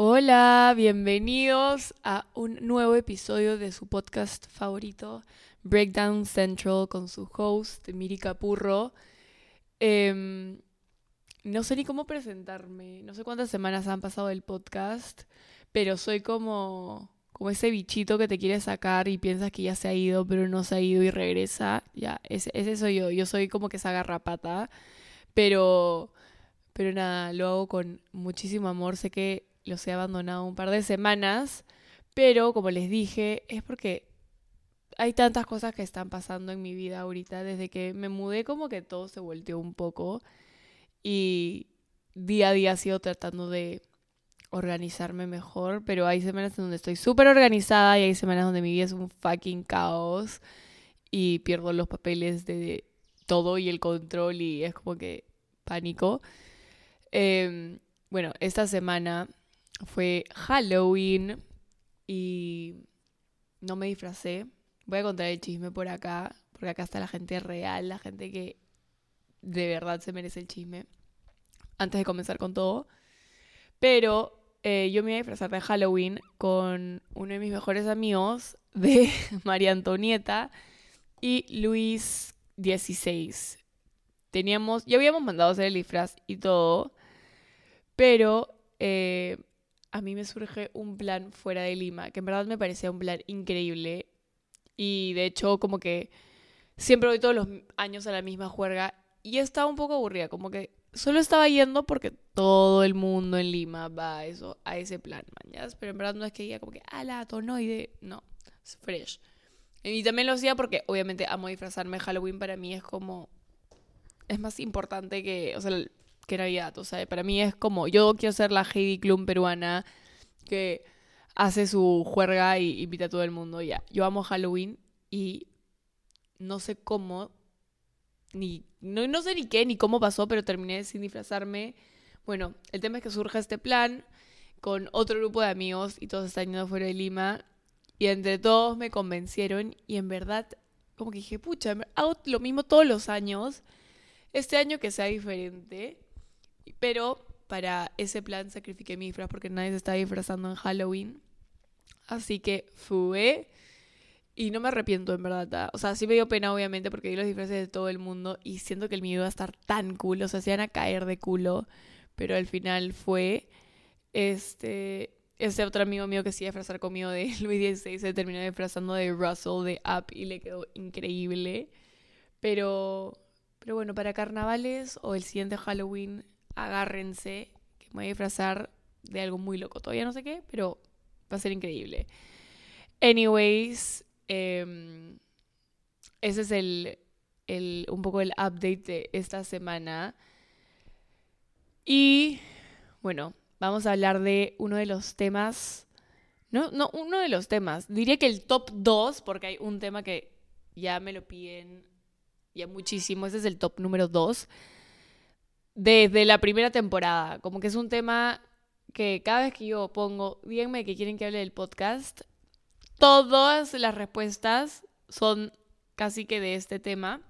Hola, bienvenidos a un nuevo episodio de su podcast favorito, Breakdown Central, con su host, Miri Capurro. Em, no sé ni cómo presentarme, no sé cuántas semanas han pasado del podcast, pero soy como, como ese bichito que te quiere sacar y piensas que ya se ha ido, pero no se ha ido y regresa. Ya, ese, ese soy yo, yo soy como que esa garrapata, pero, pero nada, lo hago con muchísimo amor, sé que los he abandonado un par de semanas, pero como les dije, es porque hay tantas cosas que están pasando en mi vida ahorita, desde que me mudé como que todo se volteó un poco y día a día sigo tratando de organizarme mejor, pero hay semanas en donde estoy súper organizada y hay semanas donde mi vida es un fucking caos y pierdo los papeles de todo y el control y es como que pánico. Em, bueno, esta semana fue Halloween y no me disfracé. Voy a contar el chisme por acá, porque acá está la gente real, la gente que de verdad se merece el chisme. Antes de comenzar con todo. Pero eh, yo me iba a disfrazar de Halloween con uno de mis mejores amigos de María Antonieta y Luis XVI. Teníamos, ya habíamos mandado hacer el disfraz y todo, pero eh, a mí me surge un plan fuera de Lima, que en verdad me parecía un plan increíble. Y de hecho, como que siempre voy todos los años a la misma juerga y estaba un poco aburrida, como que solo estaba yendo porque todo el mundo en Lima va a eso, a ese plan, mañas. Pero en verdad no es que diga como que, ala, tonoide, no, es fresh. Y también lo hacía porque obviamente amo disfrazarme. Halloween para mí es como, es más importante que, que Navidad. O sea, para mí es como, yo quiero ser la Heidi Klum peruana que hace su juerga y invita a todo el mundo. Ya, yo amo Halloween y no sé cómo, ni, no, no sé ni qué, ni cómo pasó, pero terminé sin disfrazarme. Bueno, el tema es que surge este plan con otro grupo de amigos y todos están yendo fuera de Lima. Y entre todos me convencieron y en verdad, como que dije, pucha, hago lo mismo todos los años. Este año que sea diferente. Pero para ese plan sacrifiqué mi disfraz porque nadie se estaba disfrazando en Halloween. Así que fue. Y no me arrepiento, en verdad. O sea, sí me dio pena, obviamente, porque vi los disfraces de todo el mundo y siento que el mío iba a estar tan cool. O sea, se iban a caer de culo. Pero al final fue. Este. Ese otro amigo mío que sí iba a disfrazar conmigo de Luis XVI se terminó disfrazando de Russell de Up y le quedó increíble. Pero. Pero bueno, para carnavales o el siguiente Halloween agárrense, que me voy a disfrazar de algo muy loco. Todavía no sé qué, pero va a ser increíble. Anyways, em, ese es el, el, un poco el update de esta semana. Y bueno, vamos a hablar de uno de los temas. No, no, uno de los temas. Diría que el top 2, porque hay un tema que ya me lo piden ya muchísimo. Ese es el top número 2 desde la primera temporada. Como que es un tema que cada vez que yo pongo, díganme que quieren que hable del podcast, todas las respuestas son casi que de este tema.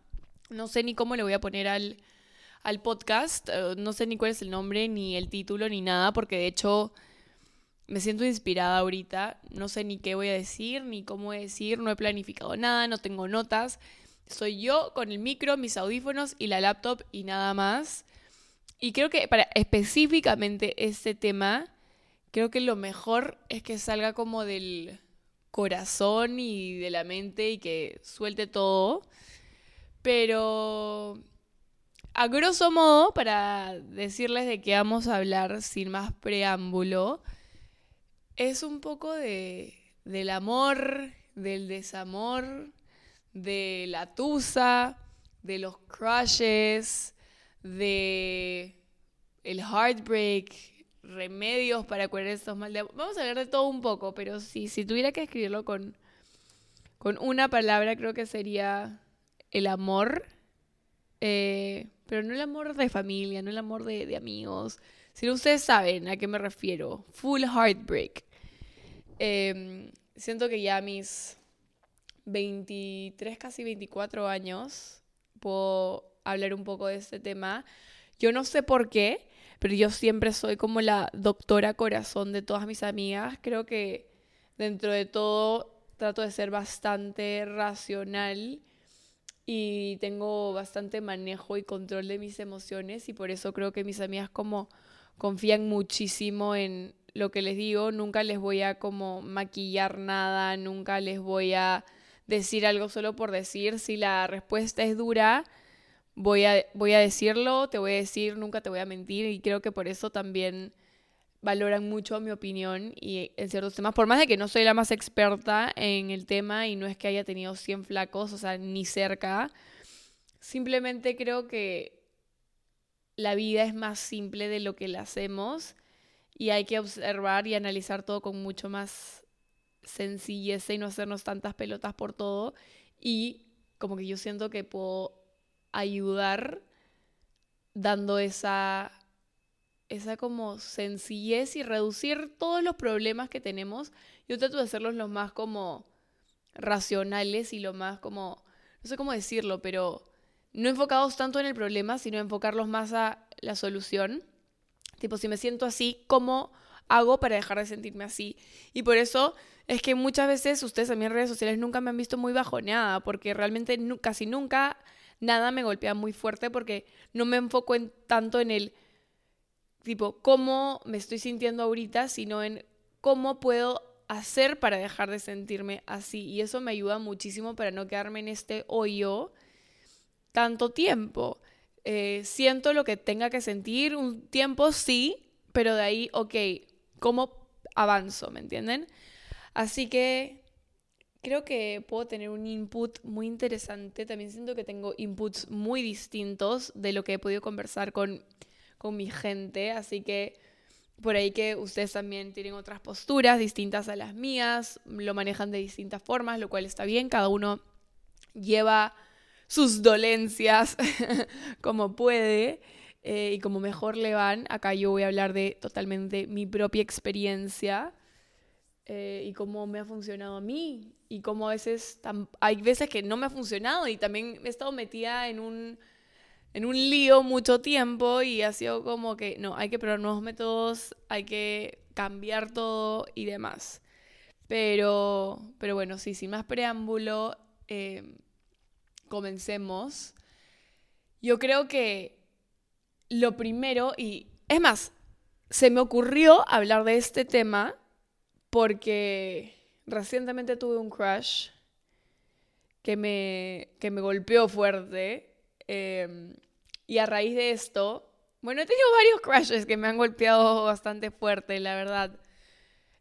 No sé ni cómo le voy a poner al, al podcast, eh, no sé ni cuál es el nombre, ni el título, ni nada, porque de hecho me siento inspirada ahorita. No sé ni qué voy a decir, ni cómo decir, no he planificado nada, no tengo notas. Soy yo con el micro, mis audífonos y la laptop y nada más. Y creo que para específicamente este tema, creo que lo mejor es que salga como del corazón y de la mente y que suelte todo. Pero a grosso modo, para decirles de qué vamos a hablar sin más preámbulo, es un poco de, del amor, del desamor, de la tusa, de los crushes, de el heartbreak, remedios para curar estos mal de Vamos a hablar de todo un poco, pero si, si tuviera que escribirlo con, con una palabra, creo que sería el amor. Eh, pero no el amor de familia, no el amor de, de, amigos, sino ustedes saben a qué me refiero. Full heartbreak. Eh, siento que ya mis 23, casi 24 años, puedo hablar un poco de este tema. Yo no sé por qué, pero yo siempre soy como la doctora corazón de todas mis amigas. Creo que dentro de todo trato de ser bastante racional y tengo bastante manejo y control de mis emociones y por eso creo que mis amigas como confían muchísimo en lo que les digo, nunca les voy a como maquillar nada, nunca les voy a decir algo solo por decir, si la respuesta es dura, voy a, voy a decirlo, te voy a decir, nunca te voy a mentir y creo que por eso también valoran mucho mi opinión y en ciertos temas, por más de que no soy la más experta en el tema y no es que haya tenido 100 flacos, o sea, ni cerca, simplemente creo que la vida es más simple de lo que la hacemos y hay que observar y analizar todo con mucho más sencillez y no hacernos tantas pelotas por todo. Y como que yo siento que puedo ayudar dando esa esa como sencillez y reducir todos los problemas que tenemos. Yo trato de hacerlos lo más como racionales y lo más como, no sé cómo decirlo, pero no enfocados tanto en el problema, sino enfocarlos más a la solución. Tipo, si me siento así, ¿cómo hago para dejar de sentirme así? Y por eso es que muchas veces ustedes a mí en redes sociales nunca me han visto muy bajoneada, porque realmente casi nunca nada me golpea muy fuerte porque no me enfoco en, tanto en el tipo, cómo me estoy sintiendo ahorita, sino en cómo puedo hacer para dejar de sentirme así. Y eso me ayuda muchísimo para no quedarme en este hoyo tanto tiempo. Eh, siento lo que tenga que sentir, un tiempo sí, pero de ahí, ok, ¿cómo avanzo? ¿Me entienden? Así que creo que puedo tener un input muy interesante. También siento que tengo inputs muy distintos de lo que he podido conversar con con mi gente, así que por ahí que ustedes también tienen otras posturas distintas a las mías, lo manejan de distintas formas, lo cual está bien, cada uno lleva sus dolencias como puede eh, y como mejor le van. Acá yo voy a hablar de totalmente mi propia experiencia eh, y cómo me ha funcionado a mí y cómo a veces hay veces que no me ha funcionado y también he estado metida en un en un lío mucho tiempo y ha sido como que no, hay que probar nuevos métodos, hay que cambiar todo y demás. Pero, pero bueno, sí, sin más preámbulo, eh, comencemos. Yo creo que lo primero, y es más, se me ocurrió hablar de este tema porque recientemente tuve un crush que me, que me golpeó fuerte Em, y a raíz de esto, bueno, he tenido varios crashes que me han golpeado bastante fuerte, la verdad.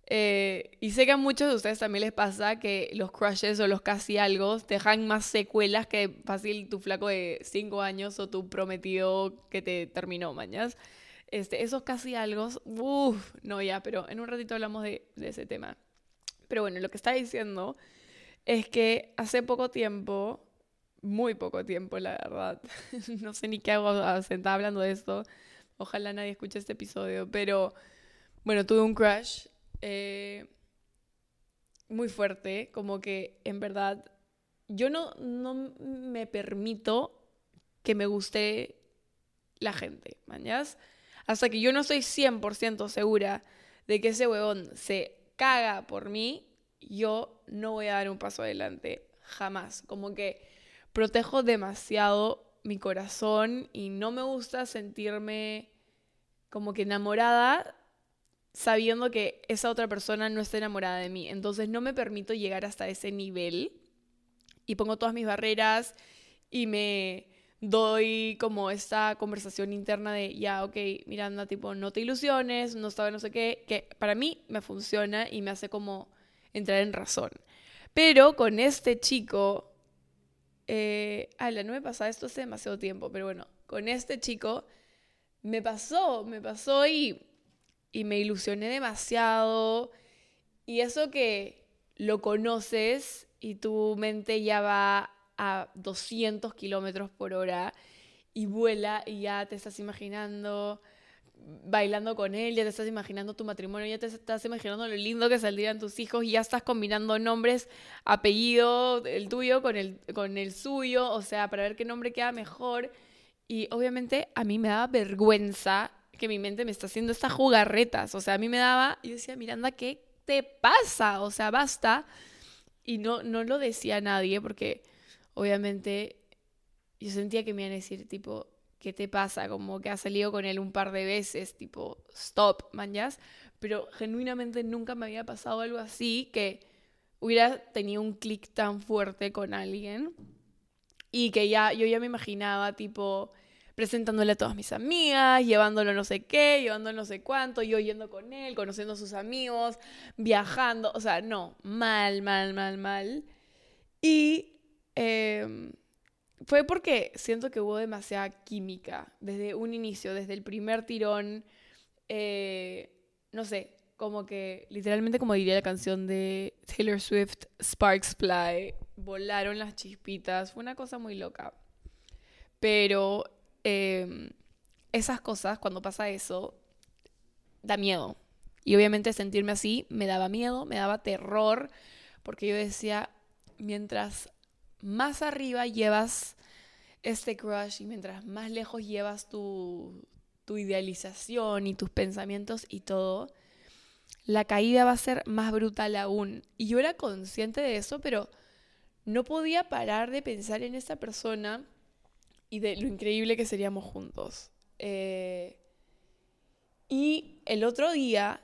Eh, y sé que a muchos de ustedes también les pasa que los crushes o los casi algo dejan más secuelas que fácil tu flaco de 5 años o tu prometido que te terminó, mañas. Este, esos casi algo, uff, no ya, pero en un ratito hablamos de, ese tema. Pero bueno, lo que está diciendo es que hace poco tiempo muy poco tiempo, la verdad. no sé ni qué hago sentada hablando de esto. Ojalá nadie escuche este episodio. Pero bueno, tuve un crush eh, muy fuerte. Como que en verdad yo no, no me permito que me guste la gente, ¿mañas? Hasta que yo no estoy 100% segura de que ese huevón se caga por mí, yo no voy a dar un paso adelante. Jamás. Como que protejo demasiado mi corazón y no me gusta sentirme como que enamorada sabiendo que esa otra persona no está enamorada de mí. Entonces no me permito llegar hasta ese nivel y pongo todas mis barreras y me doy como esta conversación interna de, ya, ok, Miranda, tipo, no te ilusiones, no sabes no sé qué, que para mí me funciona y me hace como entrar en razón. Pero con este chico eh, no me pasa esto hace demasiado tiempo, pero bueno, con este chico me pasó, me pasó y, y me ilusioné demasiado. Y eso que lo conoces y tu mente ya va a 200 kilómetros por hora y vuela y ya te estás imaginando bailando con él, ya te estás imaginando tu matrimonio, ya te estás imaginando lo lindo que saldrían tus hijos, y ya estás combinando nombres, apellido, el tuyo con el, con el suyo, o sea, para ver qué nombre queda mejor. Y obviamente a mí me daba vergüenza que mi mente me está haciendo estas jugarretas. O sea, a mí me daba, yo decía, Miranda, ¿qué te pasa? O sea, basta. Y no, no lo decía a nadie porque obviamente yo sentía que me iban a decir, tipo, ¿qué te pasa? Como que has salido con él un par de veces, tipo, stop, manjas. Pero genuinamente nunca me había pasado algo así que hubiera tenido un clic tan fuerte con alguien y que ya yo ya me imaginaba tipo presentándole a todas mis amigas, llevándolo no sé qué, llevándolo no sé cuánto, yo yendo con él, conociendo a sus amigos, viajando, o sea, no, mal, mal, mal, mal. Y em, fue porque siento que hubo demasiada química desde un inicio, desde el primer tirón, eh, no sé, como que literalmente como diría la canción de Taylor Swift, Sparks Fly, volaron las chispitas, fue una cosa muy loca. Pero em, esas cosas, cuando pasa eso, da miedo. Y obviamente sentirme así me daba miedo, me daba terror, porque yo decía, mientras más arriba llevas este crush y mientras más lejos llevas tu, idealización y tus pensamientos y todo, la caída va a ser más brutal aún. Y yo era consciente de eso, pero no podía parar de pensar en esa persona y de lo increíble que seríamos juntos. Eh, y el otro día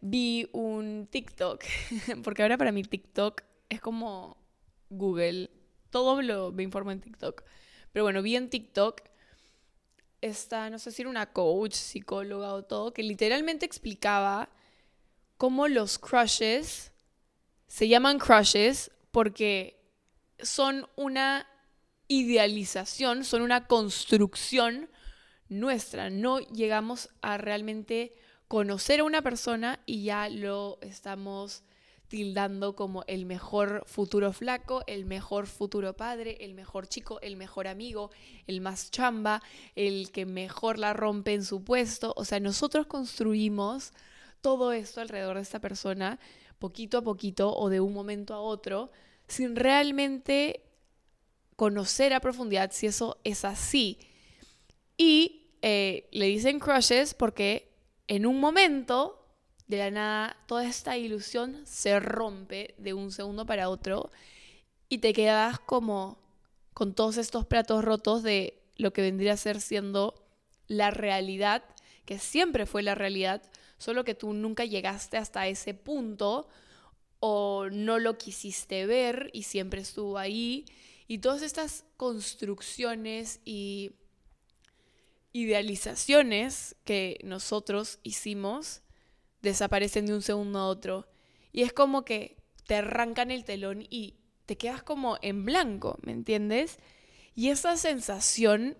vi un TikTok, porque ahora para mí TikTok es como Google, todo lo, me informa en TikTok. Pero bueno, vi en TikTok esta, no sé si era una coach, psicóloga o todo, que literalmente explicaba cómo los crushes se llaman crushes porque son una idealización, son una construcción nuestra. No llegamos a realmente conocer a una persona y ya lo estamos tildando como el mejor futuro flaco, el mejor futuro padre, el mejor chico, el mejor amigo, el más chamba, el que mejor la rompe en su puesto. O sea, nosotros construimos todo esto alrededor de esta persona, poquito a poquito o de un momento a otro, sin realmente conocer a profundidad si eso es así. Y eh, le dicen crushes porque en un momento, de la nada, toda esta ilusión se rompe de un segundo para otro y te quedas como con todos estos platos rotos de lo que vendría a ser siendo la realidad, que siempre fue la realidad, solo que tú nunca llegaste hasta ese punto o no lo quisiste ver y siempre estuvo ahí. Y todas estas construcciones y idealizaciones que nosotros hicimos desaparecen de un segundo a otro. Y es como que te arrancan el telón y te quedas como en blanco, ¿me entiendes? Y esa sensación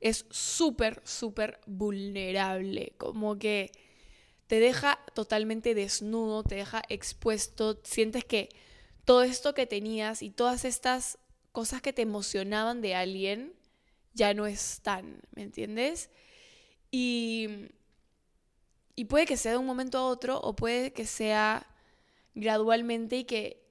es súper, súper vulnerable, como que te deja totalmente desnudo, te deja expuesto, sientes que todo esto que tenías y todas estas cosas que te emocionaban de alguien ya no están, ¿me entiendes? Y, y puede que sea de un momento a otro o puede que sea gradualmente y que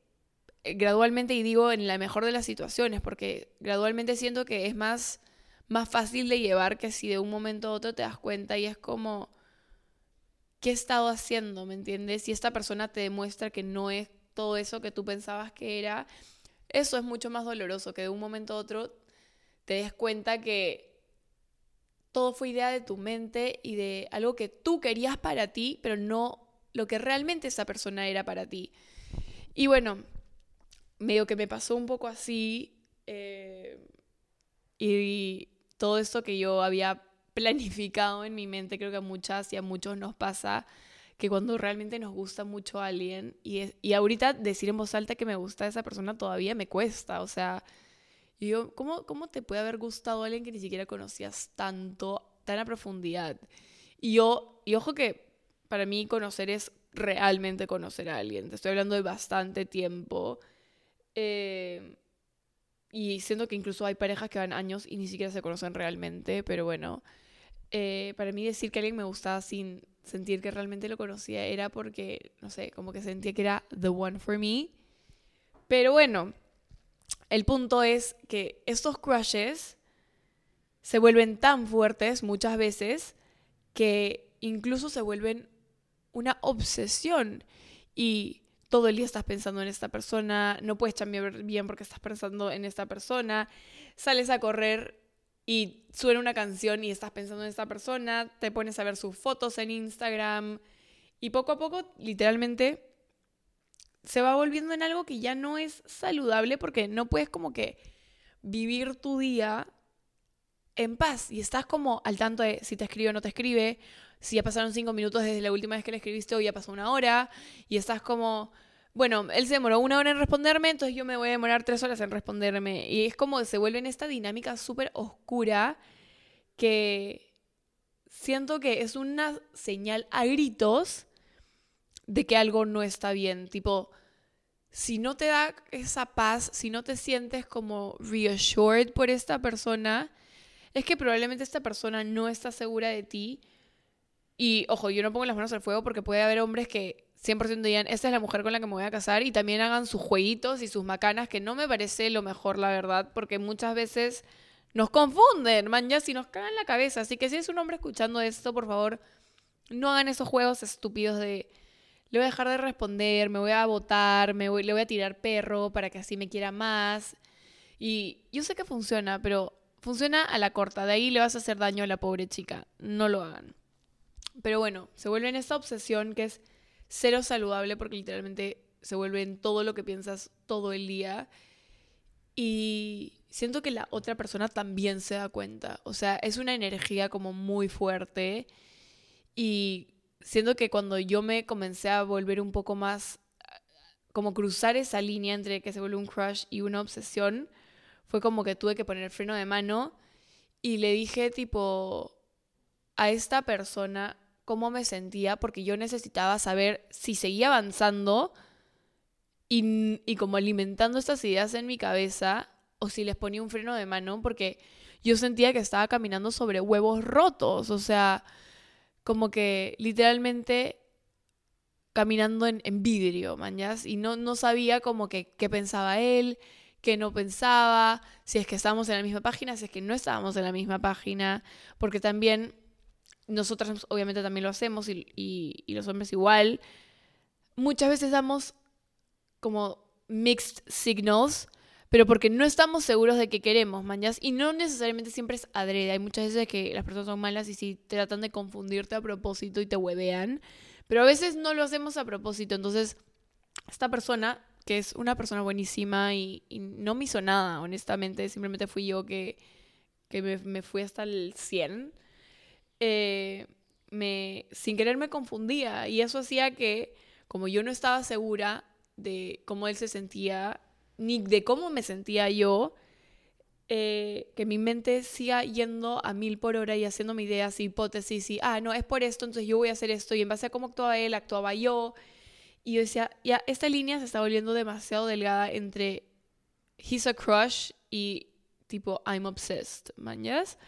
eh, gradualmente y digo en la mejor de las situaciones porque gradualmente siento que es más más fácil de llevar que si de un momento a otro te das cuenta y es como qué he estado haciendo, ¿me entiendes? Si esta persona te demuestra que no es todo eso que tú pensabas que era, eso es mucho más doloroso, que de un momento a otro te des cuenta que todo fue idea de tu mente y de algo que tú querías para ti, pero no lo que realmente esa persona era para ti. Y bueno, medio que me pasó un poco así eh, y todo esto que yo había planificado en mi mente, creo que a muchas y a muchos nos pasa que cuando realmente nos gusta mucho a alguien y, y ahorita decir en voz alta que me gusta esa persona todavía me cuesta, o sea, yo, ¿cómo, ¿cómo te puede haber gustado alguien que ni siquiera conocías tanto, tan a profundidad? Y yo, y ojo que para mí conocer es realmente conocer a alguien, te estoy hablando de bastante tiempo. Eh, y siento que incluso hay parejas que van años y ni siquiera se conocen realmente, pero bueno, eh, para mí decir que alguien me gustaba sin sentir que realmente lo conocía era porque, no sé, como que sentía que era the one for me. Pero bueno, el punto es que estos crushes se vuelven tan fuertes muchas veces que incluso se vuelven una obsesión. Y todo el día estás pensando en esta persona, no puedes cambiar bien porque estás pensando en esta persona, sales a correr y suena una canción y estás pensando en esta persona, te pones a ver sus fotos en Instagram y poco a poco, literalmente, se va volviendo en algo que ya no es saludable porque no puedes como que vivir tu día en paz y estás como al tanto de si te escribe o no te escribe, si ya pasaron cinco minutos desde la última vez que le escribiste o ya pasó una hora y estás como, bueno, él se demoró una hora en responderme, entonces yo me voy a demorar tres horas en responderme. Y es como se vuelve en esta dinámica súper oscura que siento que es una señal a gritos de que algo no está bien. Tipo, si no te da esa paz, si no te sientes como reassured por esta persona, es que probablemente esta persona no está segura de ti y ojo, yo no pongo las manos al fuego porque puede haber hombres que 100% digan, esta es la mujer con la que me voy a casar y también hagan sus jueguitos y sus macanas, que no me parece lo mejor, la verdad, porque muchas veces nos confunden, man, ya si nos cagan la cabeza. Así que si es un hombre escuchando esto, por favor, no hagan esos juegos estúpidos de le voy a dejar de responder, me voy a votar, me voy, le voy a tirar perro para que así me quiera más. Y yo sé que funciona, pero funciona a la corta. De ahí le vas a hacer daño a la pobre chica. No lo hagan. Pero bueno, se vuelve en esta obsesión que es cero saludable porque literalmente se vuelve en todo lo que piensas todo el día. Y siento que la otra persona también se da cuenta. O sea, es una energía como muy fuerte. Y siento que cuando yo me comencé a volver un poco más, como cruzar esa línea entre que se vuelve un crush y una obsesión, fue como que tuve que poner freno de mano y le dije tipo a esta persona, cómo me sentía porque yo necesitaba saber si seguía avanzando y, y como alimentando estas ideas en mi cabeza o si les ponía un freno de mano porque yo sentía que estaba caminando sobre huevos rotos, o sea, como que literalmente caminando en, vidrio, mañas, y no, no sabía como que qué pensaba él, qué no pensaba, si es que estábamos en la misma página, si es que no estábamos en la misma página, porque también nosotras obviamente también lo hacemos y, los hombres igual, muchas veces damos como mixed signals, pero porque no estamos seguros de que queremos, mañas, y no necesariamente siempre es adrede. Hay muchas veces que las personas son malas y si tratan de confundirte a propósito y te huevean, pero a veces no lo hacemos a propósito. Entonces, esta persona, que es una persona buenísima y, no me hizo nada, honestamente, simplemente fui yo que, que me, me fui hasta el 100 eh, me, sin querer me confundía y eso hacía que, como yo no estaba segura de cómo él se sentía, ni de cómo me sentía yo, eh, que mi mente siga yendo a mil por hora y haciéndome ideas y hipótesis y, ah, no, es por esto, entonces yo voy a hacer esto y en base a cómo actuaba él, actuaba yo. Y yo decía, ya, esta línea se está volviendo demasiado delgada entre he's a crush y tipo I'm obsessed, ¿mañas?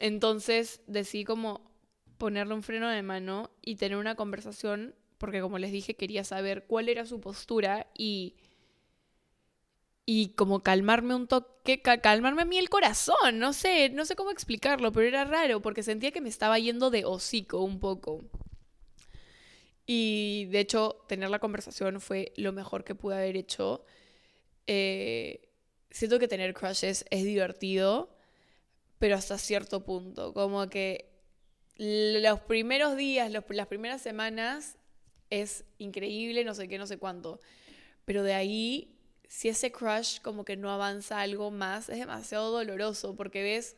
Entonces decidí como ponerle un freno de mano y tener una conversación, porque como les dije, quería saber cuál era su postura y, y como calmarme un toque, calmarme a mí el corazón, no sé, no sé cómo explicarlo, pero era raro porque sentía que me estaba yendo de hocico un poco. Y de hecho, tener la conversación fue lo mejor que pude haber hecho. Eh, siento que tener crushes es divertido pero hasta cierto punto. Como que los primeros días, las primeras semanas es increíble, no sé qué, no sé cuánto. Pero de ahí, si ese crush como que no avanza algo más, es demasiado doloroso porque ves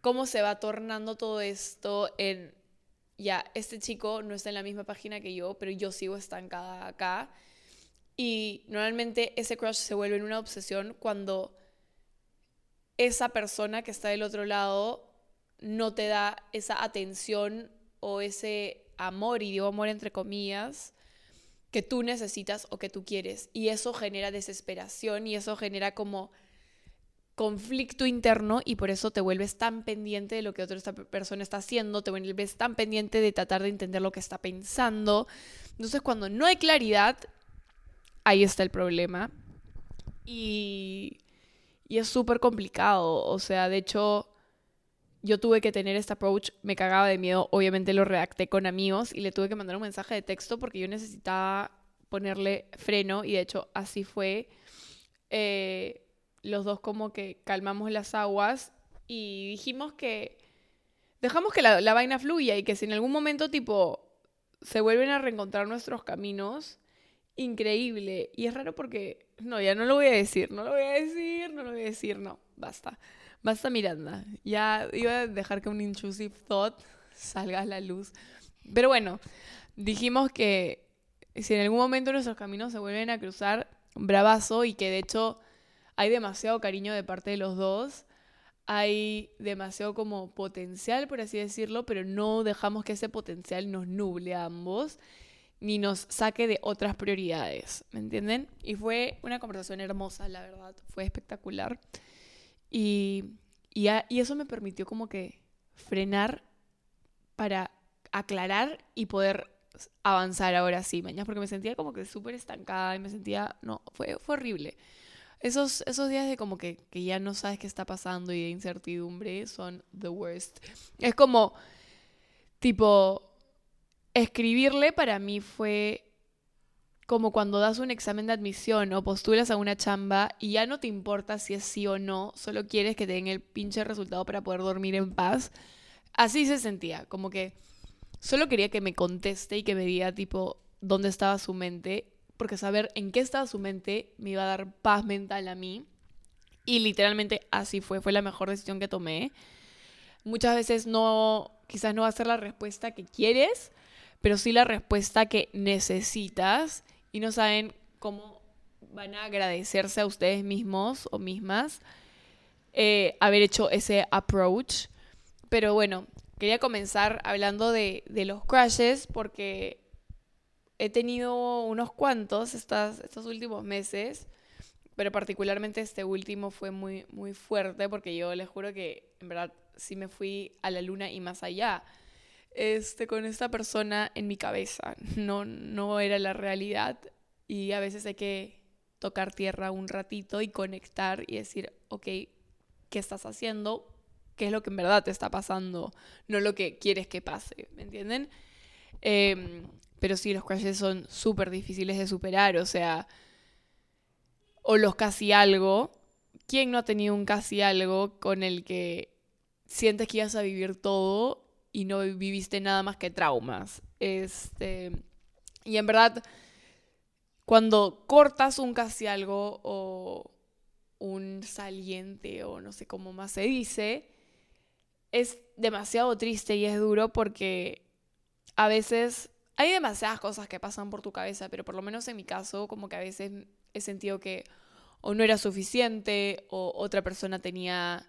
cómo se va tornando todo esto en, ya, este chico no está en la misma página que yo, pero yo sigo estancada acá. Y normalmente ese crush se vuelve en una obsesión cuando esa persona que está del otro lado no te da esa atención o ese amor, y digo amor entre comillas, que tú necesitas o que tú quieres. Y eso genera desesperación y eso genera como conflicto interno y por eso te vuelves tan pendiente de lo que otra persona está haciendo, te vuelves tan pendiente de tratar de entender lo que está pensando. Entonces cuando no hay claridad, ahí está el problema. Y y es súper complicado. O sea, de hecho, yo tuve que tener este approach, me cagaba de miedo, obviamente lo redacté con amigos y le tuve que mandar un mensaje de texto porque yo necesitaba ponerle freno y de hecho así fue. Eh, los dos como que calmamos las aguas y dijimos que dejamos que la, la vaina fluya y que si en algún momento tipo se vuelven a reencontrar nuestros caminos, increíble. Y es raro porque, no, ya no lo voy a decir, no lo voy a decir, no lo voy a decir, no, basta. Basta Miranda. Ya iba a dejar que un intrusive thought salga a la luz. Pero bueno, dijimos que si en algún momento nuestros caminos se vuelven a cruzar, bravazo y que de hecho hay demasiado cariño de parte de los dos. Hay demasiado como potencial, por así decirlo, pero no dejamos que ese potencial nos nuble a ambos ni nos saque de otras prioridades, ¿me entienden? Y fue una conversación hermosa, la verdad, fue espectacular. Y, y, eso me permitió como que frenar para aclarar y poder avanzar ahora sí, mañana, porque me sentía como que súper estancada y me sentía, no, fue, fue horrible. Esos, esos días de como que, que ya no sabes qué está pasando y de incertidumbre son the worst. Es como, tipo, escribirle para mí fue como cuando das un examen de admisión o postulas a una chamba y ya no te importa si es sí o no, solo quieres que te den el pinche resultado para poder dormir en paz. Así se sentía, como que solo quería que me conteste y que me diga tipo dónde estaba su mente, porque saber en qué estaba su mente me iba a dar paz mental a mí. Y literalmente así fue, fue la mejor decisión que tomé. Muchas veces no, quizás no va a ser la respuesta que quieres, pero sí la respuesta que necesitas y no saben cómo van a agradecerse a ustedes mismos o mismas eh, haber hecho ese approach. Pero bueno, quería comenzar hablando de, los crashes porque he tenido unos cuantos estos últimos meses, pero particularmente este último fue muy, muy fuerte porque yo les juro que en verdad sí me fui a la luna y más allá. Este, con esta persona en mi cabeza, no, no era la realidad y a veces hay que tocar tierra un ratito y conectar y decir, ok, ¿qué estás haciendo? ¿Qué es lo que en verdad te está pasando? No lo que quieres que pase, ¿me entienden? Em, pero sí, los crashes son súper difíciles de superar, o sea, o los casi algo. ¿Quién no ha tenido un casi algo con el que sientes que ibas a vivir todo y no viviste nada más que traumas? Este, y en verdad cuando cortas un casi algo o un saliente o no sé cómo más se dice, es demasiado triste y es duro porque a veces hay demasiadas cosas que pasan por tu cabeza, pero por lo menos en mi caso como que a veces he sentido que o no era suficiente o otra persona tenía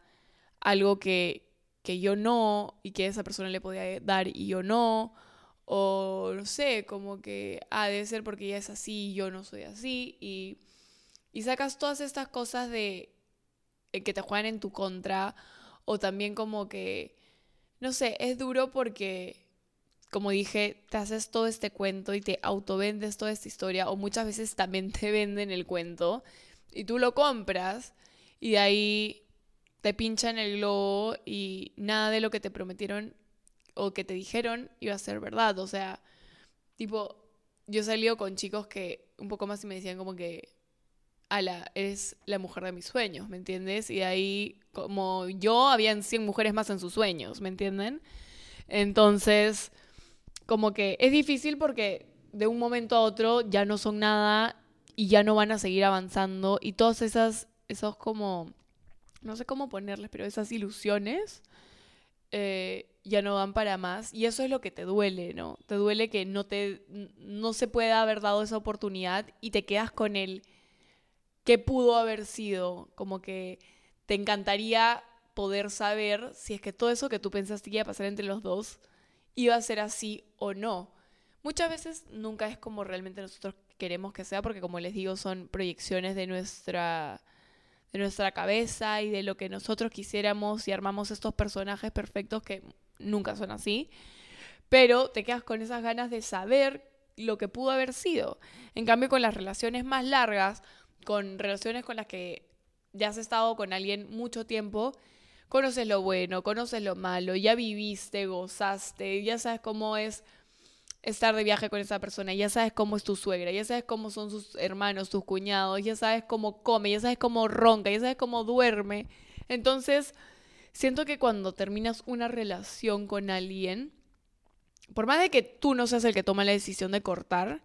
algo que, que yo no y que esa persona le podía dar y yo no o no sé, como que, ah, debe ser porque ella es así y yo no soy así. Y, y sacas todas estas cosas de eh, que te juegan en tu contra. O también como que, no sé, es duro porque, como dije, te haces todo este cuento y te autovendes toda esta historia. O muchas veces también te venden el cuento y tú lo compras y de ahí te pinchan el globo y nada de lo que te prometieron o que te dijeron iba a ser verdad. O sea, tipo, yo he salido con chicos que un poco más y me decían como que, ala, es la mujer de mis sueños, ¿me entiendes? Y ahí, como yo, habían 100 mujeres más en sus sueños, ¿me entienden? Entonces, como que es difícil porque de un momento a otro ya no son nada y ya no van a seguir avanzando y todas esas, esos como, no sé cómo ponerles, pero esas ilusiones eh, ya no van para más. Y eso es lo que te duele, ¿no? Te duele que no, te, no se pueda haber dado esa oportunidad y te quedas con el qué pudo haber sido. Como que te encantaría poder saber si es que todo eso que tú pensaste que iba a pasar entre los dos iba a ser así o no. Muchas veces nunca es como realmente nosotros queremos que sea, porque como les digo, son proyecciones de nuestra de nuestra cabeza y de lo que nosotros quisiéramos y armamos estos personajes perfectos que nunca son así. Pero te quedas con esas ganas de saber lo que pudo haber sido. En cambio, con las relaciones más largas, con relaciones con las que ya has estado con alguien mucho tiempo, conoces lo bueno, conoces lo malo, ya viviste, gozaste, ya sabes cómo es estar de viaje con esa persona, ya sabes cómo es tu suegra, ya sabes cómo son sus hermanos, tus cuñados, ya sabes cómo come, ya sabes cómo ronca, ya sabes cómo duerme. Entonces, siento que cuando terminas una relación con alguien, por más de que tú no seas el que toma la decisión de cortar,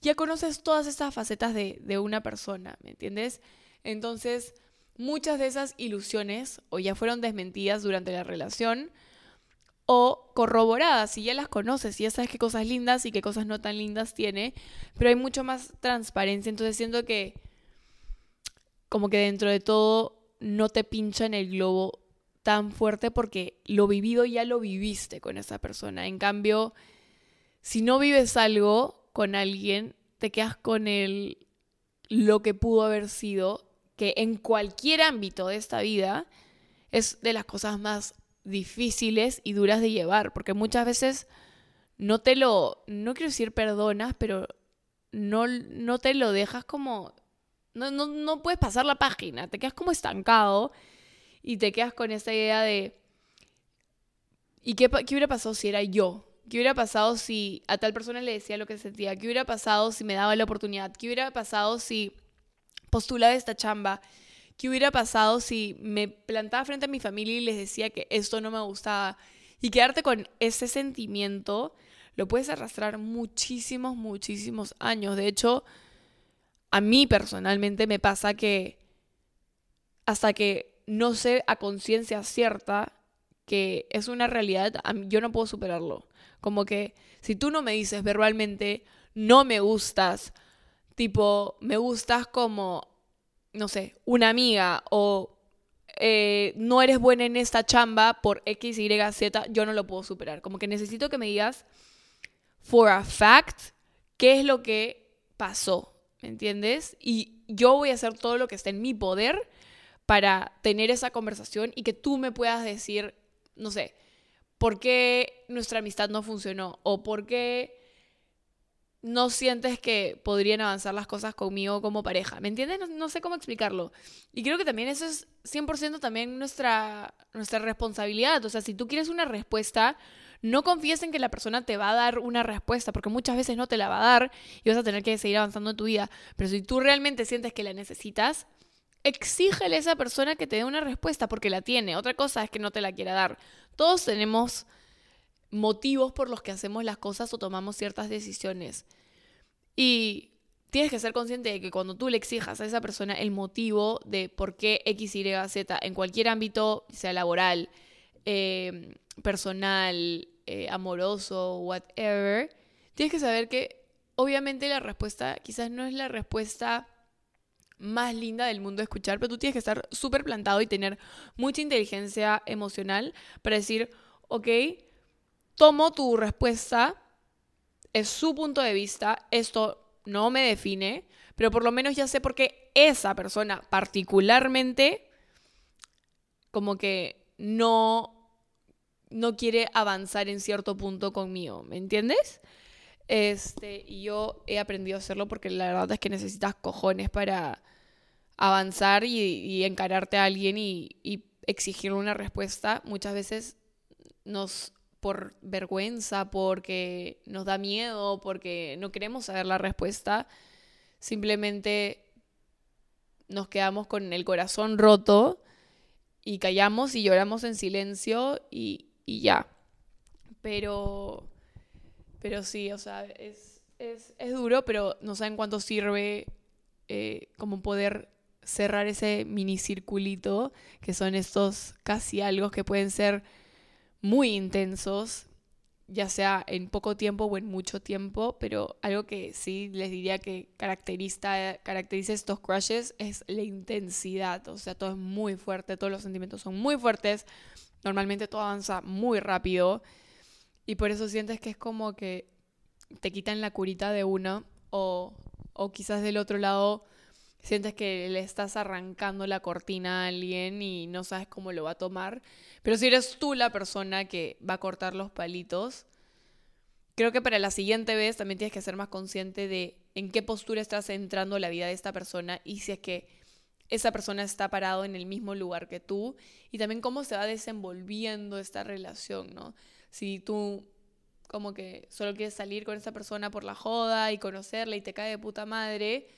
ya conoces todas estas facetas de, de una persona, ¿me entiendes? Entonces, muchas de esas ilusiones o ya fueron desmentidas durante la relación, o corroboradas, si ya las conoces, si ya sabes qué cosas lindas y qué cosas no tan lindas tiene, pero hay mucho más transparencia, entonces siento que como que dentro de todo no te pincha en el globo tan fuerte porque lo vivido ya lo viviste con esa persona. En cambio, si no vives algo con alguien, te quedas con el lo que pudo haber sido, que en cualquier ámbito de esta vida es de las cosas más difíciles y duras de llevar, porque muchas veces no te lo, no quiero decir perdonas, pero no, no te lo dejas como, no, no, no puedes pasar la página, te quedas como estancado y te quedas con esa idea de, ¿y qué, qué hubiera pasado si era yo? ¿Qué hubiera pasado si a tal persona le decía lo que sentía? ¿Qué hubiera pasado si me daba la oportunidad? ¿Qué hubiera pasado si postulaba esta chamba? ¿Qué hubiera pasado si me plantaba frente a mi familia y les decía que esto no me gustaba? Y quedarte con ese sentimiento lo puedes arrastrar muchísimos, muchísimos años. De hecho, a mí personalmente me pasa que hasta que no sé a conciencia cierta que es una realidad, yo no puedo superarlo. Como que si tú no me dices verbalmente, no me gustas, tipo, me gustas como no sé, una amiga o eh, no eres buena en esta chamba por X, Y, Z, yo no lo puedo superar. Como que necesito que me digas, for a fact, qué es lo que pasó, ¿me entiendes? Y yo voy a hacer todo lo que esté en mi poder para tener esa conversación y que tú me puedas decir, no sé, por qué nuestra amistad no funcionó o por qué no sientes que podrían avanzar las cosas conmigo como pareja. ¿Me entiendes? No, sé cómo explicarlo. Y creo que también eso es 100% también nuestra, nuestra responsabilidad. O sea, si tú quieres una respuesta, no confíes en que la persona te va a dar una respuesta, porque muchas veces no te la va a dar y vas a tener que seguir avanzando en tu vida. Pero si tú realmente sientes que la necesitas, exígele a esa persona que te dé una respuesta, porque la tiene. Otra cosa es que no te la quiera dar. Todos tenemos motivos por los que hacemos las cosas o tomamos ciertas decisiones. Y tienes que ser consciente de que cuando tú le exijas a esa persona el motivo de por qué X, Y, Z, en cualquier ámbito, sea laboral, eh, personal, eh, amoroso, whatever, tienes que saber que obviamente la respuesta quizás no es la respuesta más linda del mundo de escuchar, pero tú tienes que estar súper plantado y tener mucha inteligencia emocional para decir, ok, tomo tu respuesta, es su punto de vista, esto no me define, pero por lo menos ya sé por qué esa persona particularmente como que no, no quiere avanzar en cierto punto conmigo, ¿me entiendes? Este, y yo he aprendido a hacerlo porque la verdad es que necesitas cojones para avanzar y, encararte a alguien y, y exigirle una respuesta. Muchas veces nos por vergüenza, porque nos da miedo, porque no queremos saber la respuesta, simplemente nos quedamos con el corazón roto y callamos y lloramos en silencio y, ya. Pero, pero sí, o sea, es, es, duro, pero no saben cuánto sirve eh, como poder cerrar ese mini circulito, que son estos casi algo que pueden ser muy intensos, ya sea en poco tiempo o en mucho tiempo, pero algo que sí les diría que caracteriza, caracteriza estos crushes es la intensidad, o sea, todo es muy fuerte, todos los sentimientos son muy fuertes, normalmente todo avanza muy rápido y por eso sientes que es como que te quitan la curita de uno o, o quizás del otro lado sientes que le estás arrancando la cortina a alguien y no sabes cómo lo va a tomar. Pero si eres tú la persona que va a cortar los palitos, creo que para la siguiente vez también tienes que ser más consciente de en qué postura estás entrando la vida de esta persona y si es que esa persona está parado en el mismo lugar que tú y también cómo se va desenvolviendo esta relación, ¿no? Si tú como que solo quieres salir con esa persona por la joda y conocerla y te cae de puta madre,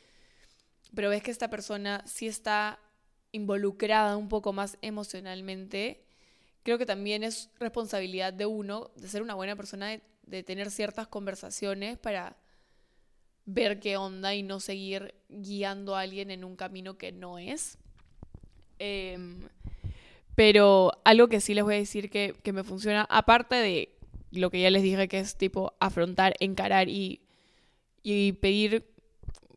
pero ves que esta persona sí está involucrada un poco más emocionalmente, creo que también es responsabilidad de uno de ser una buena persona, de, tener ciertas conversaciones para ver qué onda y no seguir guiando a alguien en un camino que no es. Em, pero algo que sí les voy a decir que, que, me funciona, aparte de lo que ya les dije que es tipo afrontar, encarar y, y pedir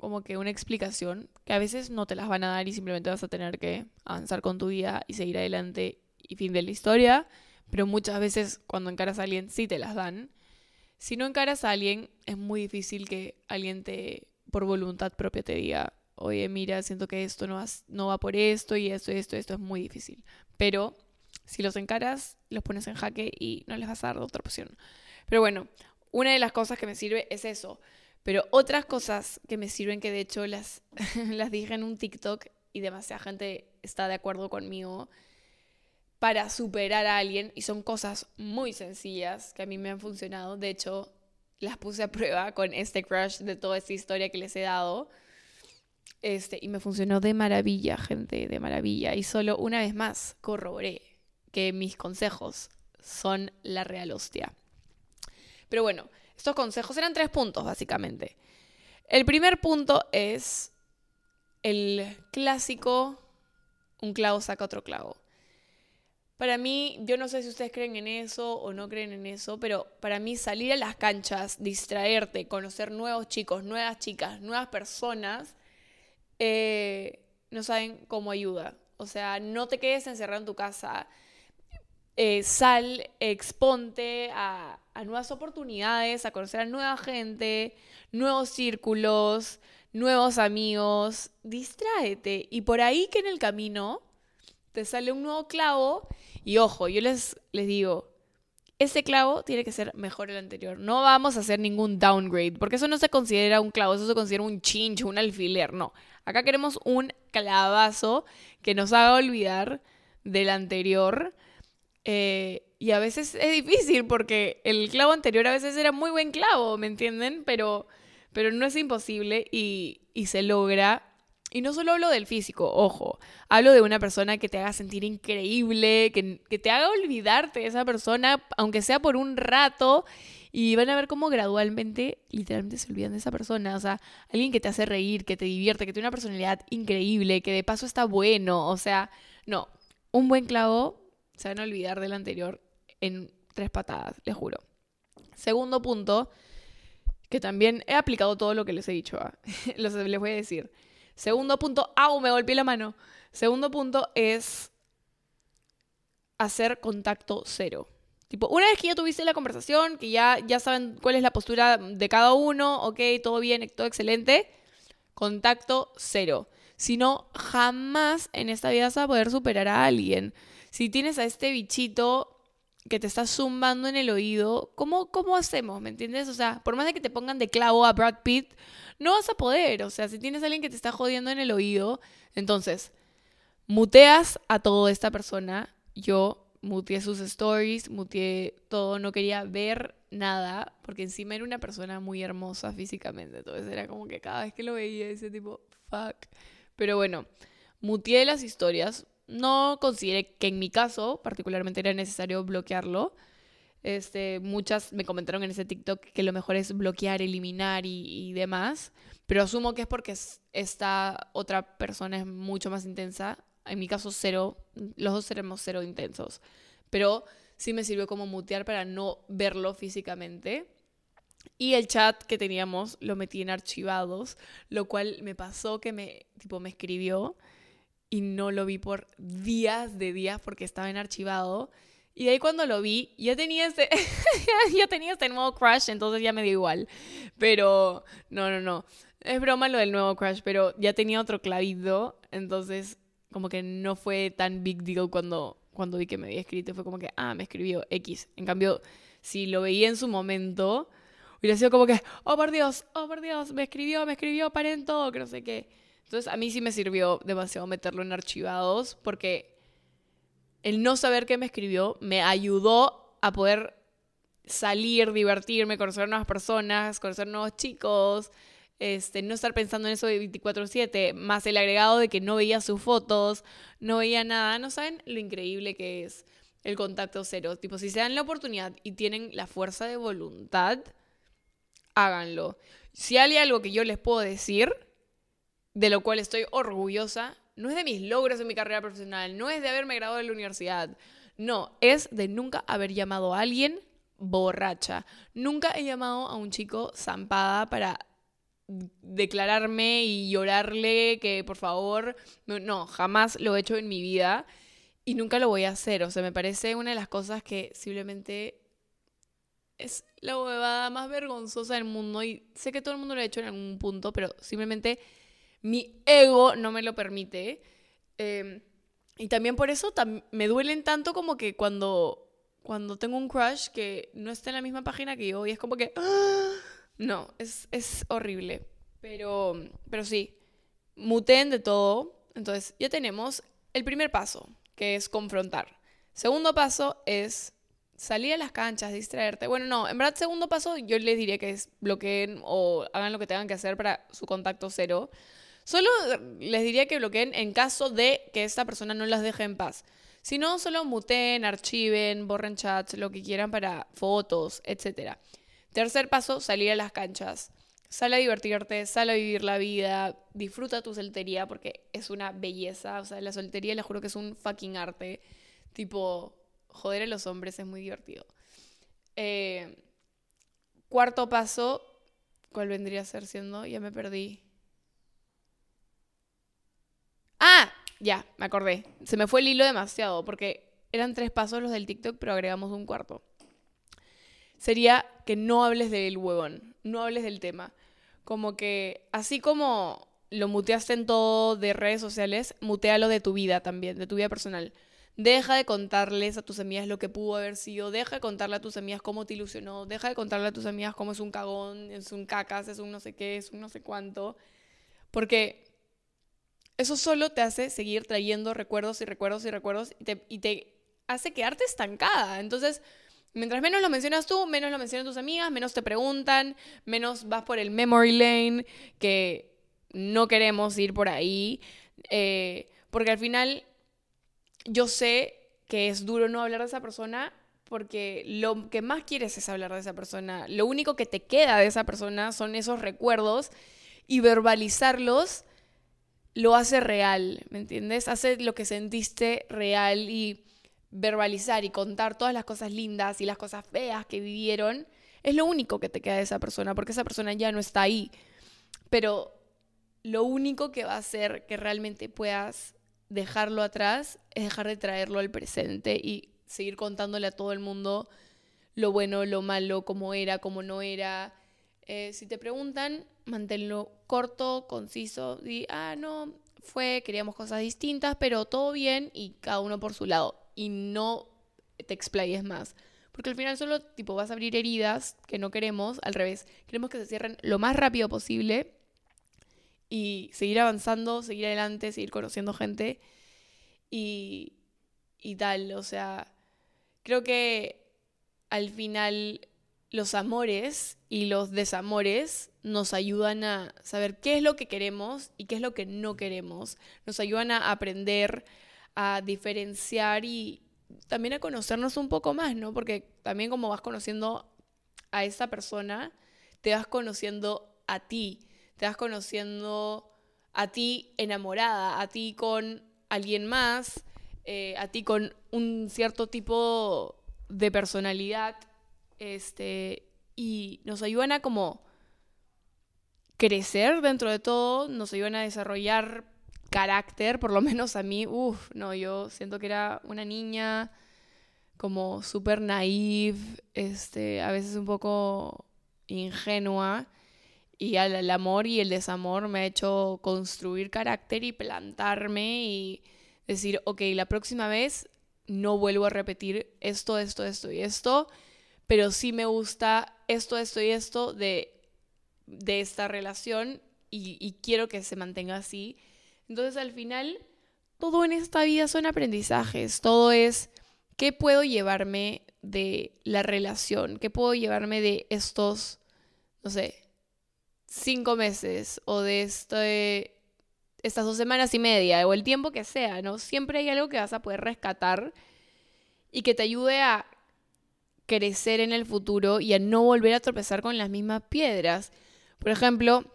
como que una explicación, que a veces no te las van a dar y simplemente vas a tener que avanzar con tu vida y seguir adelante y fin de la historia, pero muchas veces cuando encaras a alguien sí te las dan. Si no encaras a alguien, es muy difícil que alguien te, por voluntad propia, te diga, oye, mira, siento que esto no va, no va por esto y esto esto, esto es muy difícil. Pero si los encaras, los pones en jaque y no les vas a dar otra opción. Pero bueno, una de las cosas que me sirve es eso. Pero otras cosas que me sirven, que de hecho las, las dije en un TikTok y demasiada gente está de acuerdo conmigo, para superar a alguien y son cosas muy sencillas que a mí me han funcionado. De hecho, las puse a prueba con este crush de toda esta historia que les he dado. Este, y me funcionó de maravilla, gente, de maravilla. Y solo una vez más corroboré que mis consejos son la real hostia. Pero bueno, estos consejos eran tres puntos, básicamente. El primer punto es el clásico, un clavo saca otro clavo. Para mí, yo no sé si ustedes creen en eso o no creen en eso, pero para mí salir a las canchas, distraerte, conocer nuevos chicos, nuevas chicas, nuevas personas, eh, no saben cómo ayuda. O sea, no te quedes encerrado en tu casa. Eh, sal, exponte a, nuevas oportunidades, a conocer a nueva gente, nuevos círculos, nuevos amigos. Distráete. Y por ahí que en el camino te sale un nuevo clavo y ojo, yo les, les digo, ese clavo tiene que ser mejor el anterior. No vamos a hacer ningún downgrade, porque eso no se considera un clavo, eso se considera un chincho, un alfiler. No, acá queremos un clavazo que nos haga olvidar del anterior. Eh, y a veces es difícil porque el clavo anterior a veces era muy buen clavo, ¿me entienden? Pero, pero no es imposible y, y se logra y no solo hablo del físico, ojo, hablo de una persona que te haga sentir increíble, que, te haga olvidarte de esa persona, aunque sea por un rato, y van a ver cómo gradualmente, literalmente se olvidan de esa persona. O sea, alguien que te hace reír, que te divierte, que tiene una personalidad increíble, que de paso está bueno. O sea, no, un buen clavo se van a olvidar del anterior en tres patadas, les juro. Segundo punto, que también he aplicado todo lo que les he dicho, ¿ah? les voy a decir. Segundo punto, ¡au! Me golpeé la mano. Segundo punto es hacer contacto cero. Tipo, una vez que ya tuviste la conversación, que ya, ya saben cuál es la postura de cada uno, ok, todo bien, todo excelente, contacto cero. Si no, jamás en esta vida vas a poder superar a alguien. Si tienes a este bichito que te está zumbando en el oído, ¿cómo, ¿cómo hacemos? ¿Me entiendes? O sea, por más de que te pongan de clavo a Brad Pitt, no vas a poder. O sea, si tienes a alguien que te está jodiendo en el oído, entonces, muteas a toda esta persona. Yo muteé sus stories, muteé todo, no quería ver nada, porque encima era una persona muy hermosa físicamente. Entonces era como que cada vez que lo veía, ese tipo, fuck. Pero bueno, muteé las historias, no consideré que en mi caso particularmente era necesario bloquearlo. Este, muchas me comentaron en ese TikTok que lo mejor es bloquear, eliminar y, demás, pero asumo que es porque esta otra persona es mucho más intensa. En mi caso, cero, los dos seremos cero intensos, pero sí me sirvió como mutear para no verlo físicamente. Y el chat que teníamos lo metí en archivados, lo cual me pasó que me, tipo, me escribió y no lo vi por días de días porque estaba en archivado. Y de ahí cuando lo vi, ya tenía este, ya tenía este nuevo crush, entonces ya me dio igual. Pero, no, no, no. Es broma lo del nuevo crush, pero ya tenía otro clavito, entonces como que no fue tan big deal cuando, cuando vi que me había escrito. Fue como que, ah, me escribió X. En cambio, si lo veía en su momento, hubiera sido como que, oh por Dios, oh por Dios, me escribió, me escribió, paren todo, que no sé qué. Entonces a mí sí me sirvió demasiado meterlo en archivados porque el no saber qué me escribió me ayudó a poder salir, divertirme, conocer nuevas personas, conocer nuevos chicos, este, no estar pensando en eso de 24/7, más el agregado de que no veía sus fotos, no veía nada, no saben lo increíble que es el contacto cero. Tipo, si se dan la oportunidad y tienen la fuerza de voluntad, háganlo. Si hay algo que yo les puedo decir, de lo cual estoy orgullosa, no es de mis logros en mi carrera profesional, no es de haberme graduado de la universidad, no, es de nunca haber llamado a alguien borracha. Nunca he llamado a un chico zampada para declararme y llorarle que por favor, no, jamás lo he hecho en mi vida y nunca lo voy a hacer. O sea, me parece una de las cosas que simplemente es la huevada más vergonzosa del mundo y sé que todo el mundo lo ha hecho en algún punto, pero simplemente mi ego no me lo permite. Em, y también por eso me duelen tanto como que cuando, cuando tengo un crush que no está en la misma página que yo y es como que... ¡ah! No, es, es horrible. Pero, pero sí, muten de todo. Entonces, ya tenemos el primer paso, que es confrontar. Segundo paso es salir a las canchas, distraerte. Bueno, no, en verdad, segundo paso yo les diría que es bloqueen o hagan lo que tengan que hacer para su contacto cero. Solo les diría que bloqueen en caso de que esta persona no las deje en paz. Si no, solo muten, archiven, borren chats, lo que quieran para fotos, etc. Tercer paso, salir a las canchas. Sal a divertirte, sal a vivir la vida, disfruta tu soltería porque es una belleza. O sea, la soltería les juro que es un fucking arte. Tipo, joder a los hombres es muy divertido. Eh, cuarto paso, ¿cuál vendría a ser siendo? Ya me perdí. Ah, ya, me acordé. Se me fue el hilo demasiado porque eran tres pasos los del TikTok, pero agregamos un cuarto. Sería que no hables del huevón, no hables del tema. Como que, así como lo muteaste en todo de redes sociales, mutealo de tu vida también, de tu vida personal. Deja de contarles a tus amigas lo que pudo haber sido, deja de contarle a tus amigas cómo te ilusionó, deja de contarle a tus amigas cómo es un cagón, es un cacas, es un no sé qué, es un no sé cuánto. Porque eso solo te hace seguir trayendo recuerdos y recuerdos y recuerdos y te, y te hace quedarte estancada. Entonces, mientras menos lo mencionas tú, menos lo mencionan tus amigas, menos te preguntan, menos vas por el memory lane, que no queremos ir por ahí. Eh, porque al final yo sé que es duro no hablar de esa persona porque lo que más quieres es hablar de esa persona. Lo único que te queda de esa persona son esos recuerdos y verbalizarlos lo hace real, ¿me entiendes? Hace lo que sentiste real y verbalizar y contar todas las cosas lindas y las cosas feas que vivieron, es lo único que te queda de esa persona, porque esa persona ya no está ahí. Pero lo único que va a hacer que realmente puedas dejarlo atrás es dejar de traerlo al presente y seguir contándole a todo el mundo lo bueno, lo malo, cómo era, cómo no era. Eh, si te preguntan, manténlo corto, conciso, y, ah, no, fue, queríamos cosas distintas, pero todo bien y cada uno por su lado. Y no te explayes más. Porque al final solo tipo vas a abrir heridas que no queremos, al revés. Queremos que se cierren lo más rápido posible y seguir avanzando, seguir adelante, seguir conociendo gente y, y tal. O sea, creo que al final los amores y los desamores nos ayudan a saber qué es lo que queremos y qué es lo que no queremos. Nos ayudan a aprender, a diferenciar y también a conocernos un poco más, ¿no? Porque también como vas conociendo a esa persona, te vas conociendo a ti, te vas conociendo a ti enamorada, a ti con alguien más, eh, a ti con un cierto tipo de personalidad este, y nos ayudan a como crecer dentro de todo, nos ayudan a desarrollar carácter, por lo menos a mí, uff, no, yo siento que era una niña como súper naive, este, a veces un poco ingenua, y el amor y el desamor me ha hecho construir carácter y plantarme y decir, ok, la próxima vez no vuelvo a repetir esto, esto, esto y esto, pero sí me gusta esto, esto y esto de, de esta relación y, y quiero que se mantenga así. Entonces al final, todo en esta vida son aprendizajes, todo es qué puedo llevarme de la relación, qué puedo llevarme de estos, no sé, cinco meses o de este, estas dos semanas y media o el tiempo que sea, ¿no? Siempre hay algo que vas a poder rescatar y que te ayude a crecer en el futuro y a no volver a tropezar con las mismas piedras. Por ejemplo,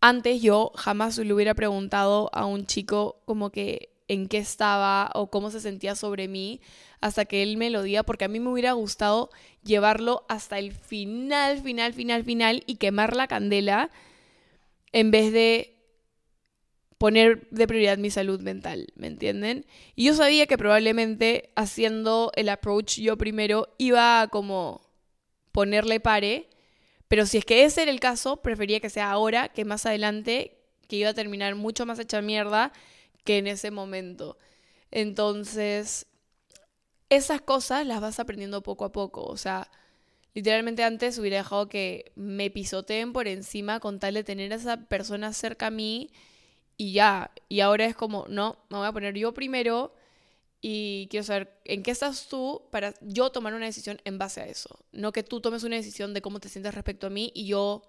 antes yo jamás le hubiera preguntado a un chico como que en qué estaba o cómo se sentía sobre mí hasta que él me lo diga, porque a mí me hubiera gustado llevarlo hasta el final, final, final, final y quemar la candela en vez de poner de prioridad mi salud mental, ¿me entienden? Y yo sabía que probablemente haciendo el approach yo primero iba a como ponerle pare, pero si es que ese era el caso, prefería que sea ahora que más adelante, que iba a terminar mucho más hecha mierda que en ese momento. Entonces, esas cosas las vas aprendiendo poco a poco. O sea, literalmente antes hubiera dejado que me pisoteen por encima con tal de tener a esa persona cerca a mí y ya. Y ahora es como, no, me voy a poner yo primero y quiero saber en qué estás tú para yo tomar una decisión en base a eso. No que tú tomes una decisión de cómo te sientes respecto a mí y yo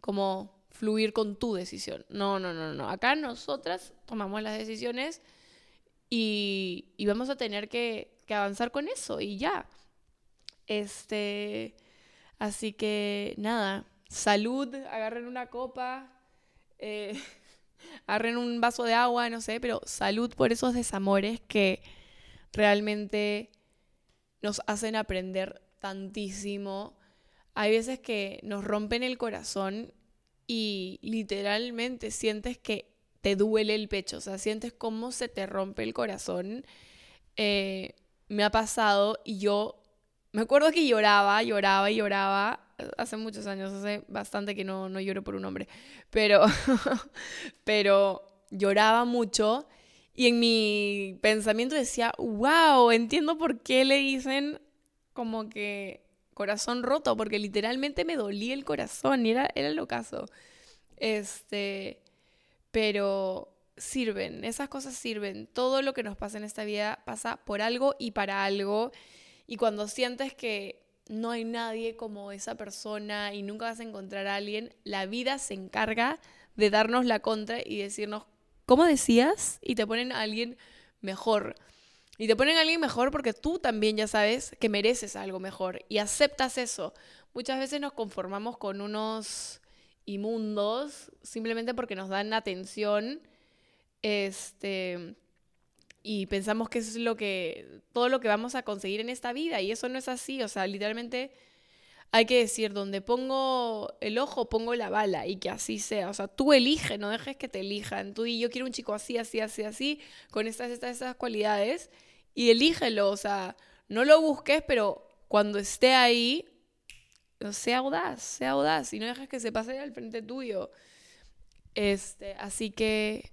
como fluir con tu decisión. No, no, no, no. Acá nosotras tomamos las decisiones y, y vamos a tener que, que, avanzar con eso y ya. Este, así que nada, salud, agarren una copa, eh, agarren un vaso de agua, no sé, pero salud por esos desamores que realmente nos hacen aprender tantísimo. Hay veces que nos rompen el corazón y literalmente sientes que te duele el pecho, o sea, sientes cómo se te rompe el corazón. Eh, me ha pasado y yo me acuerdo que lloraba, lloraba y lloraba. Hace muchos años, hace bastante que no, no lloro por un hombre, pero, pero lloraba mucho y en mi pensamiento decía, wow, entiendo por qué le dicen como que corazón roto, porque literalmente me dolía el corazón y era, era lo caso. Este, pero sirven, esas cosas sirven. Todo lo que nos pasa en esta vida pasa por algo y para algo. Y cuando sientes que no hay nadie como esa persona y nunca vas a encontrar a alguien, la vida se encarga de darnos la contra y decirnos, ¿cómo decías? Y te ponen a alguien mejor. Y te ponen a alguien mejor porque tú también ya sabes que mereces algo mejor y aceptas eso. Muchas veces nos conformamos con unos inmundos simplemente porque nos dan atención este y pensamos que es lo que todo lo que vamos a conseguir en esta vida y eso no es así, o sea, literalmente hay que decir, donde pongo el ojo, pongo la bala y que así sea. O sea, tú eliges, no dejes que te elijan. Tú y yo quiero un chico así, así, así, así, con estas, estas, estas cualidades y elígelo. O sea, no lo busques, pero cuando esté ahí, sea audaz, sea audaz y no dejes que se pase al frente tuyo. Este, así que,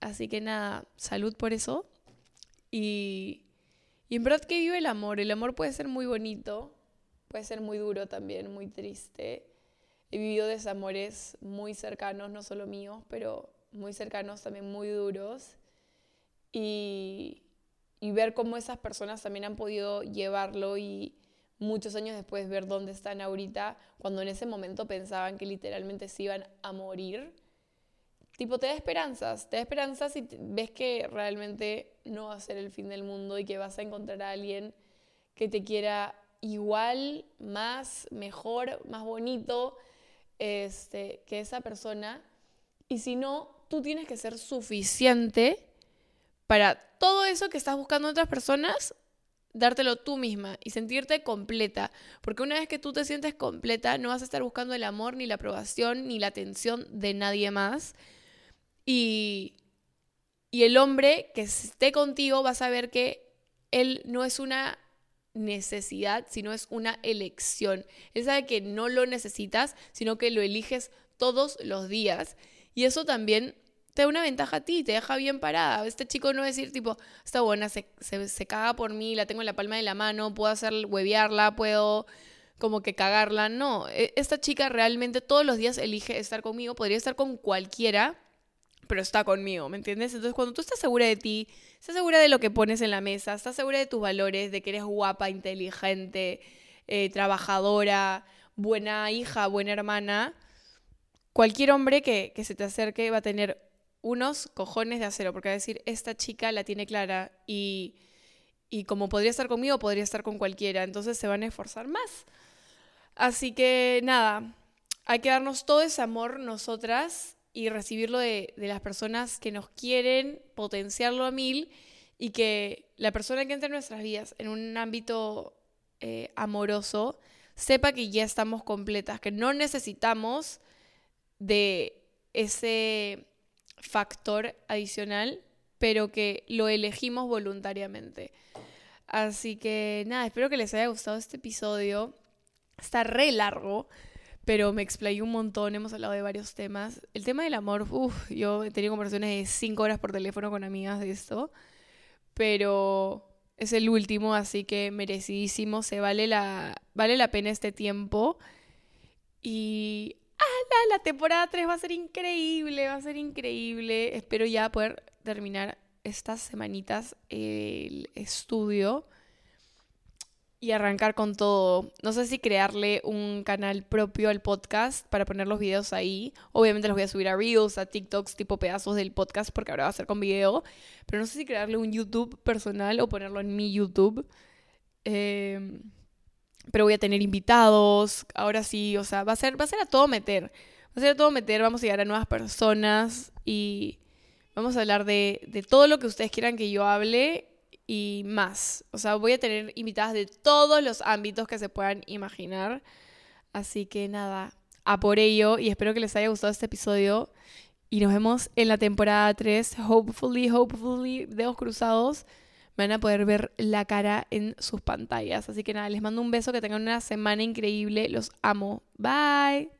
así que nada, salud por eso. Y, y en verdad que vive el amor. El amor puede ser muy bonito, puede ser muy duro también, muy triste. He vivido desamores muy cercanos, no solo míos, pero muy cercanos, también muy duros. Y, y ver cómo esas personas también han podido llevarlo y muchos años después ver dónde están ahorita, cuando en ese momento pensaban que literalmente se iban a morir. Tipo, te da esperanzas, te da esperanzas y ves que realmente no va a ser el fin del mundo y que vas a encontrar a alguien que te quiera igual, más, mejor, más bonito este, que esa persona. Y si no, tú tienes que ser suficiente para todo eso que estás buscando en otras personas, dártelo tú misma y sentirte completa. Porque una vez que tú te sientes completa, no vas a estar buscando el amor, ni la aprobación, ni la atención de nadie más. Y, y el hombre que esté contigo va a saber que él no es una necesidad, sino es una elección. Él sabe que no lo necesitas, sino que lo eliges todos los días. Y eso también te da una ventaja a ti, te deja bien parada. Este chico no decir tipo, está buena, se, se, caga por mí, la tengo en la palma de la mano, puedo hacer huevearla, puedo como que cagarla. No, e, esta chica realmente todos los días elige estar conmigo. Podría estar con cualquiera, pero está conmigo, ¿me entiendes? Entonces, cuando tú estás segura de ti, estás segura de lo que pones en la mesa, estás segura de tus valores, de que eres guapa, inteligente, eh, trabajadora, buena hija, buena hermana, cualquier hombre que, se te acerque va a tener unos cojones de acero, porque va a decir, esta chica la tiene clara y, y como podría estar conmigo, podría estar con cualquiera, entonces se van a esforzar más. Así que nada, hay que darnos todo ese amor nosotras y recibirlo de, de, las personas que nos quieren, potenciarlo a mil y que la persona que entre en nuestras vidas en un ámbito eh, amoroso sepa que ya estamos completas, que no necesitamos de ese factor adicional, pero que lo elegimos voluntariamente. Así que nada, espero que les haya gustado este episodio. Está re largo, pero me explayé un montón, hemos hablado de varios temas. El tema del amor, uff, yo he tenido conversaciones de 5 horas por teléfono con amigas de esto, pero es el último, así que merecidísimo, se vale la, vale la pena este tiempo. Y la temporada 3 va a ser increíble, va a ser increíble. Espero ya poder terminar estas semanitas el estudio y arrancar con todo. No sé si crearle un canal propio al podcast para poner los videos ahí. Obviamente los voy a subir a Reels, a TikToks, tipo pedazos del podcast, porque ahora va a ser con video. Pero no sé si crearle un YouTube personal o ponerlo en mi YouTube. Eh, pero voy a tener invitados, ahora sí, o sea, va a ser, va a ser a todo meter. Va a ser a todo meter, vamos a llegar a nuevas personas y vamos a hablar de, de todo lo que ustedes quieran que yo hable y más. O sea, voy a tener invitadas de todos los ámbitos que se puedan imaginar. Así que nada, a por ello y espero que les haya gustado este episodio. Y nos vemos en la temporada 3. Hopefully, hopefully, dedos cruzados van a poder ver la cara en sus pantallas. Así que nada, les mando un beso, que tengan una semana increíble. Los amo. Bye.